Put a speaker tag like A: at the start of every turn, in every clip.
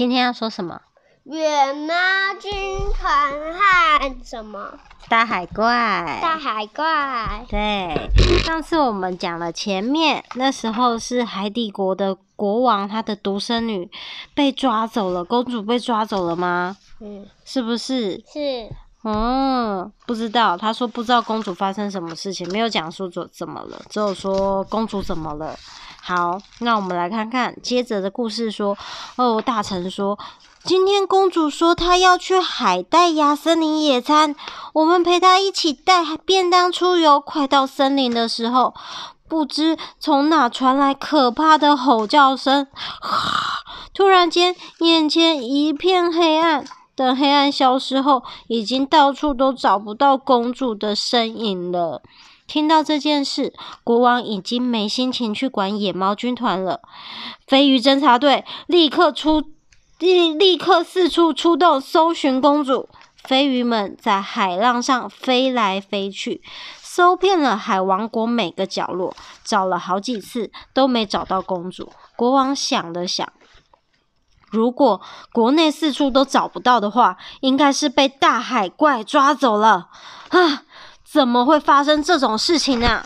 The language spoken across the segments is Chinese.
A: 今天要说什么？
B: 远猫军团和什么？
A: 大海怪。
B: 大海怪。
A: 对，上次我们讲了前面，那时候是海底国的国王，他的独生女被抓走了，公主被抓走了吗？
B: 嗯，
A: 是不是？
B: 是。
A: 嗯，不知道。他说不知道公主发生什么事情，没有讲述怎怎么了，只有说公主怎么了。好，那我们来看看接着的故事说，哦，大臣说，今天公主说她要去海带芽森林野餐，我们陪她一起带便当出游。快到森林的时候，不知从哪传来可怕的吼叫声，突然间眼前一片黑暗。等黑暗消失后，已经到处都找不到公主的身影了。听到这件事，国王已经没心情去管野猫军团了。飞鱼侦察队立刻出，立立刻四处出动，搜寻公主。飞鱼们在海浪上飞来飞去，搜遍了海王国每个角落，找了好几次都没找到公主。国王想了想。如果国内四处都找不到的话，应该是被大海怪抓走了啊！怎么会发生这种事情呢？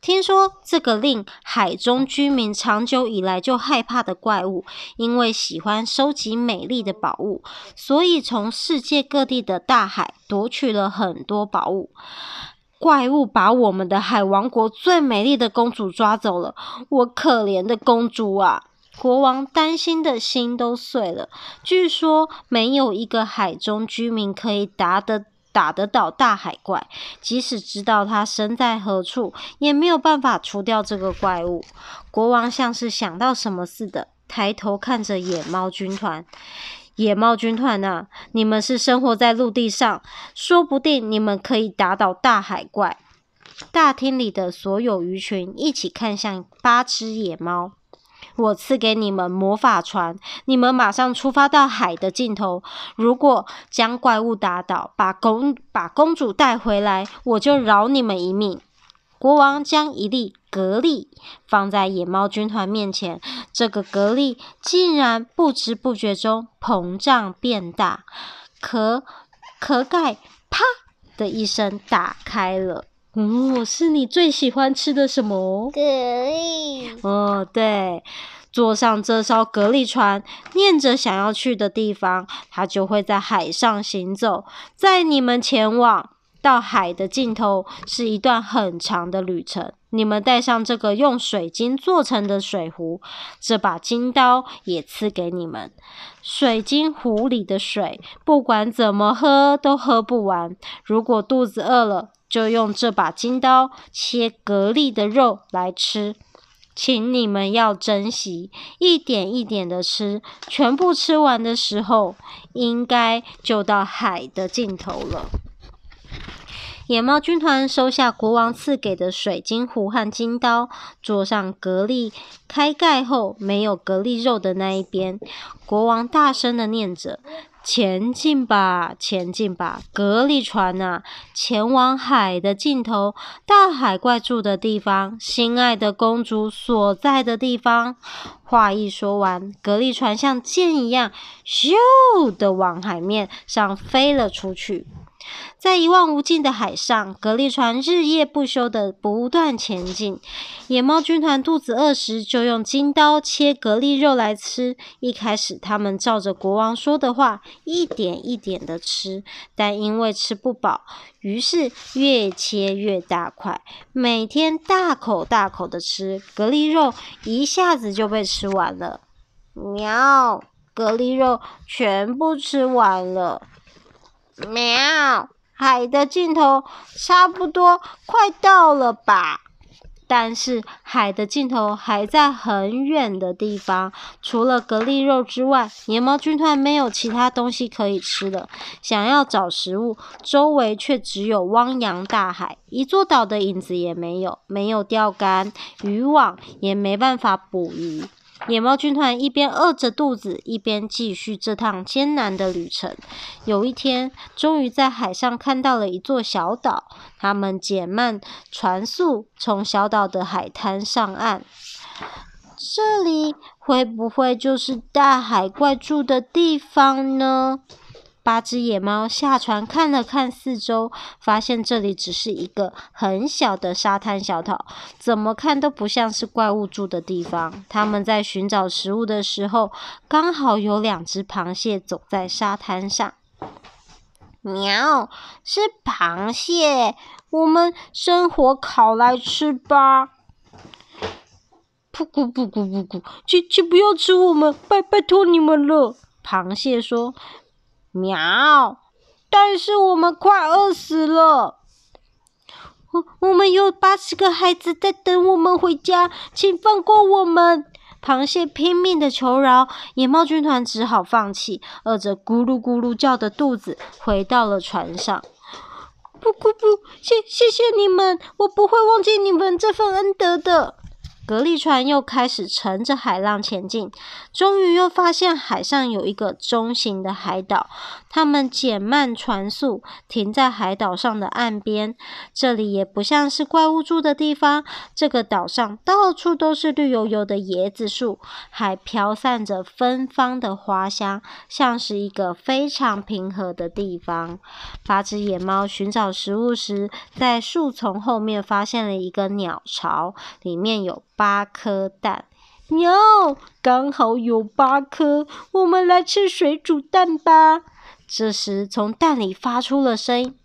A: 听说这个令海中居民长久以来就害怕的怪物，因为喜欢收集美丽的宝物，所以从世界各地的大海夺取了很多宝物。怪物把我们的海王国最美丽的公主抓走了，我可怜的公主啊！国王担心的心都碎了。据说没有一个海中居民可以打得打得倒大海怪，即使知道他身在何处，也没有办法除掉这个怪物。国王像是想到什么似的，抬头看着野猫军团。野猫军团啊，你们是生活在陆地上，说不定你们可以打倒大海怪。大厅里的所有鱼群一起看向八只野猫。我赐给你们魔法船，你们马上出发到海的尽头。如果将怪物打倒，把公把公主带回来，我就饶你们一命。国王将一粒蛤蜊放在野猫军团面前，这个蛤蜊竟然不知不觉中膨胀变大，壳壳盖啪的一声打开了。哦，是你最喜欢吃的什么？
B: 蛤蜊。
A: 哦，对，坐上这艘蛤蜊船，念着想要去的地方，它就会在海上行走，在你们前往。到海的尽头是一段很长的旅程。你们带上这个用水晶做成的水壶，这把金刀也赐给你们。水晶壶里的水，不管怎么喝都喝不完。如果肚子饿了，就用这把金刀切蛤蜊的肉来吃，请你们要珍惜，一点一点的吃，全部吃完的时候，应该就到海的尽头了。野猫军团收下国王赐给的水晶壶和金刀，坐上蛤蜊开盖后没有蛤蜊肉的那一边。国王大声的念着：“前进吧，前进吧，蛤蜊船啊，前往海的尽头，大海怪住的地方，心爱的公主所在的地方。”话一说完，蛤蜊船像箭一样，咻的往海面上飞了出去。在一望无尽的海上，蛤蜊船日夜不休地不断前进。野猫军团肚子饿时，就用金刀切蛤蜊肉来吃。一开始，他们照着国王说的话，一点一点地吃，但因为吃不饱，于是越切越大块，每天大口大口地吃蛤蜊肉，一下子就被吃完了。喵，蛤蜊肉全部吃完了。喵！海的尽头差不多快到了吧？但是海的尽头还在很远的地方。除了蛤蜊肉之外，野猫军团没有其他东西可以吃了。想要找食物，周围却只有汪洋大海，一座岛的影子也没有。没有钓竿、渔网，也没办法捕鱼。野猫军团一边饿着肚子，一边继续这趟艰难的旅程。有一天，终于在海上看到了一座小岛。他们减慢船速，从小岛的海滩上岸。这里会不会就是大海怪住的地方呢？八只野猫下船看了看四周，发现这里只是一个很小的沙滩小岛，怎么看都不像是怪物住的地方。他们在寻找食物的时候，刚好有两只螃蟹走在沙滩上。
B: 喵，是螃蟹，我们生火烤来吃吧。
A: 噗咕噗咕噗咕，请请不要吃我们，拜拜托你们了。螃蟹说。
B: 喵！但是我们快饿死了，
A: 我我们有八十个孩子在等我们回家，请放过我们！螃蟹拼命的求饶，野猫军团只好放弃，饿着咕噜咕噜叫的肚子回到了船上。不不不，谢谢谢你们，我不会忘记你们这份恩德的。格力船又开始乘着海浪前进，终于又发现海上有一个中型的海岛。他们减慢船速，停在海岛上的岸边。这里也不像是怪物住的地方。这个岛上到处都是绿油油的椰子树，还飘散着芬芳的花香，像是一个非常平和的地方。八只野猫寻找食物时，在树丛后面发现了一个鸟巢，里面有八颗蛋。喵，刚好有八颗，我们来吃水煮蛋吧。这时，从蛋里发出了声音：“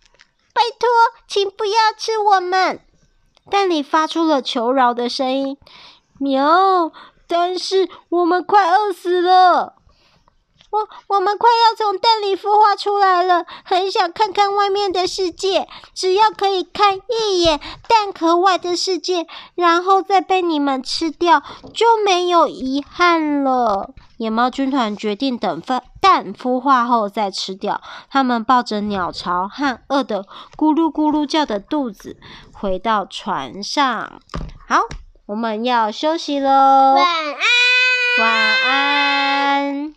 B: 拜托，请不要吃我们！”
A: 蛋里发出了求饶的声音：“喵！”但是我们快饿死了。
B: 我我们快要从蛋里孵化出来了，很想看看外面的世界。只要可以看一眼蛋壳外的世界，然后再被你们吃掉，就没有遗憾了。
A: 野猫军团决定等蛋孵化后再吃掉。他们抱着鸟巢和饿得咕噜咕噜叫的肚子，回到船上。好，我们要休息喽。
B: 晚安。
A: 晚安。